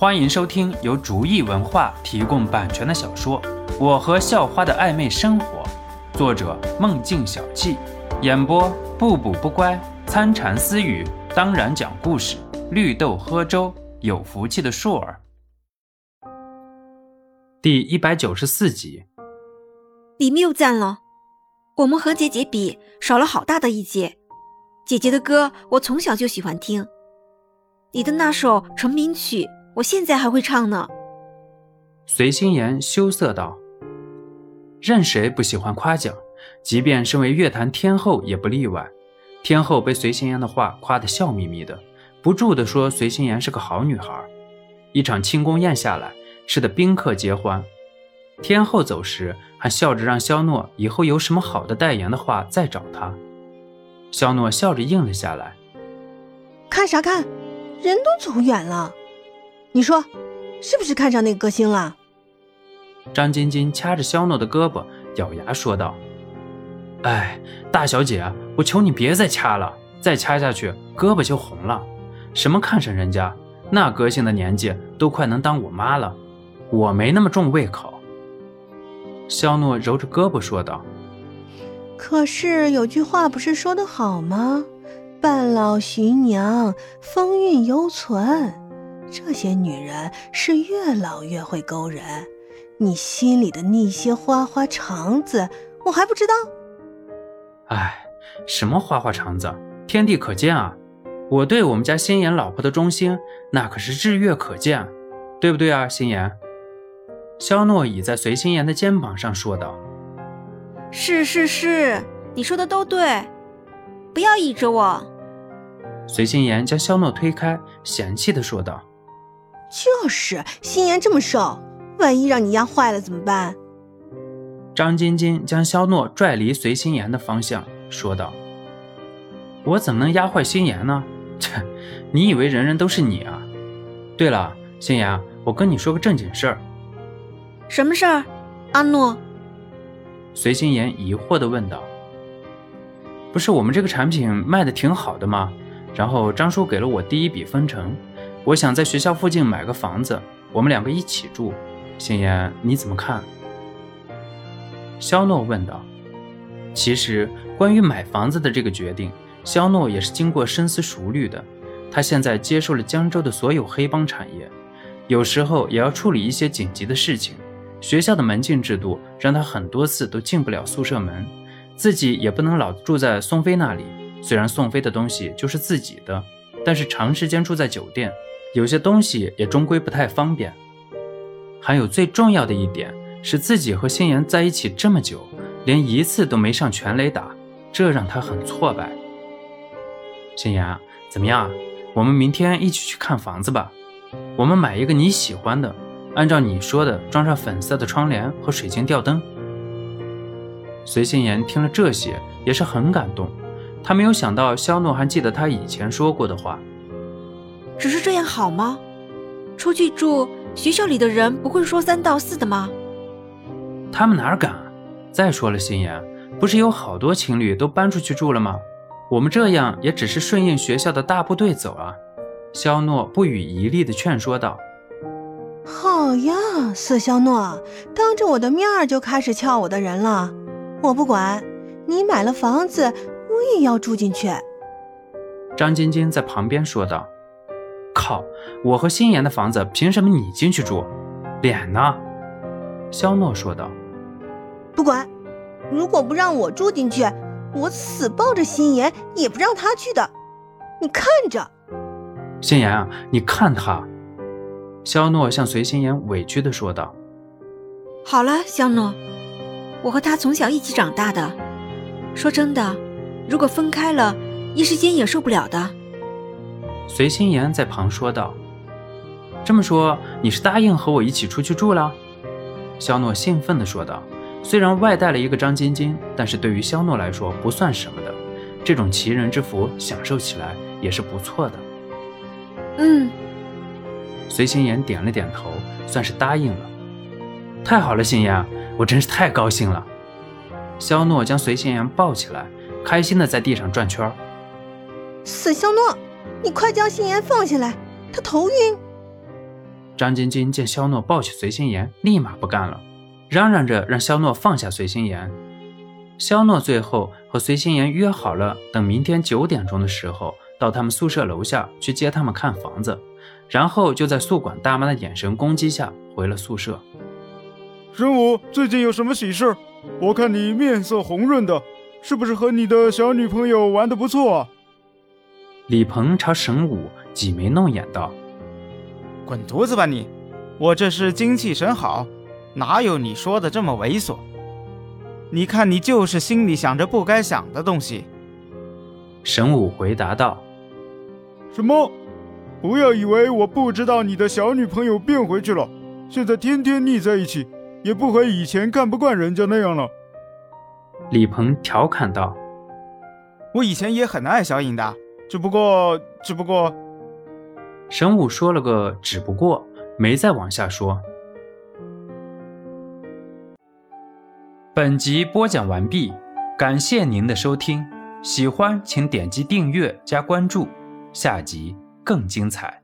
欢迎收听由竹意文化提供版权的小说《我和校花的暧昧生活》，作者梦境小憩，演播不补不乖、参禅私语，当然讲故事，绿豆喝粥，有福气的硕儿。第一百九十四集，李密又赞了，我们和姐姐比少了好大的一截。姐姐的歌我从小就喜欢听，你的那首成名曲。我现在还会唱呢。随心言羞涩道：“任谁不喜欢夸奖，即便身为乐坛天后也不例外。”天后被随心言的话夸得笑眯眯的，不住地说随心言是个好女孩。一场庆功宴下来，吃的宾客皆欢。天后走时还笑着让肖诺以后有什么好的代言的话再找他。肖诺笑着应了下来：“看啥看？人都走远了。”你说，是不是看上那个歌星了？张晶晶掐着肖诺的胳膊，咬牙说道：“哎，大小姐，我求你别再掐了，再掐下去胳膊就红了。什么看上人家？那歌星的年纪都快能当我妈了，我没那么重胃口。”肖诺揉着胳膊说道：“可是有句话不是说得好吗？半老徐娘，风韵犹存。”这些女人是越老越会勾人，你心里的那些花花肠子，我还不知道。哎，什么花花肠子，天地可见啊！我对我们家心妍老婆的忠心，那可是日月可见，对不对啊，心妍？肖诺倚在随心妍的肩膀上说道：“是是是，你说的都对，不要倚着我。”随心妍将肖诺推开，嫌弃的说道。就是心妍这么瘦，万一让你压坏了怎么办？张晶晶将肖诺拽离随心妍的方向，说道：“我怎么能压坏心妍呢？切，你以为人人都是你啊？对了，心妍，我跟你说个正经事儿。什么事儿？阿诺。随心妍疑惑地问道：“不是我们这个产品卖的挺好的吗？然后张叔给了我第一笔分成。”我想在学校附近买个房子，我们两个一起住。心妍，你怎么看？肖诺问道。其实，关于买房子的这个决定，肖诺也是经过深思熟虑的。他现在接受了江州的所有黑帮产业，有时候也要处理一些紧急的事情。学校的门禁制度让他很多次都进不了宿舍门，自己也不能老住在宋飞那里。虽然宋飞的东西就是自己的，但是长时间住在酒店。有些东西也终归不太方便，还有最重要的一点是自己和心妍在一起这么久，连一次都没上全垒打，这让他很挫败。心妍，怎么样？我们明天一起去看房子吧。我们买一个你喜欢的，按照你说的装上粉色的窗帘和水晶吊灯。随心妍听了这些也是很感动，他没有想到肖诺还记得他以前说过的话。只是这样好吗？出去住，学校里的人不会说三道四的吗？他们哪敢？再说了，心妍，不是有好多情侣都搬出去住了吗？我们这样也只是顺应学校的大部队走啊。肖诺不语一力地劝说道：“好呀，色肖诺，当着我的面就开始撬我的人了。我不管，你买了房子，我也要住进去。”张晶晶在旁边说道。靠！我和心妍的房子凭什么你进去住？脸呢？肖诺说道。不管，如果不让我住进去，我死抱着心妍也不让她去的。你看着，心妍啊，你看他。肖诺向随心妍委屈的说道。好了，肖诺，我和他从小一起长大的。说真的，如果分开了，一时间也受不了的。随心言在旁说道：“这么说，你是答应和我一起出去住了？”肖诺兴奋地说道：“虽然外带了一个张晶晶，但是对于肖诺来说不算什么的。这种奇人之福，享受起来也是不错的。”嗯，随心言点了点头，算是答应了。太好了，心言，我真是太高兴了。肖诺将随心言抱起来，开心的在地上转圈死肖诺！你快将心妍放下来，她头晕。张晶晶见肖诺抱起随心妍，立马不干了，嚷嚷着让肖诺放下随心妍。肖诺最后和随心妍约好了，等明天九点钟的时候到他们宿舍楼下去接他们看房子，然后就在宿管大妈的眼神攻击下回了宿舍。神武，最近有什么喜事？我看你面色红润的，是不是和你的小女朋友玩的不错啊？李鹏朝沈武挤眉弄眼道：“滚犊子吧你！我这是精气神好，哪有你说的这么猥琐？你看你就是心里想着不该想的东西。”神武回答道：“什么？不要以为我不知道你的小女朋友变回去了，现在天天腻在一起。”也不和以前看不惯人家那样了。李鹏调侃道：“我以前也很爱小颖的，只不过，只不过……”神武说了个“只不过”，没再往下说。本集播讲完毕，感谢您的收听，喜欢请点击订阅加关注，下集更精彩。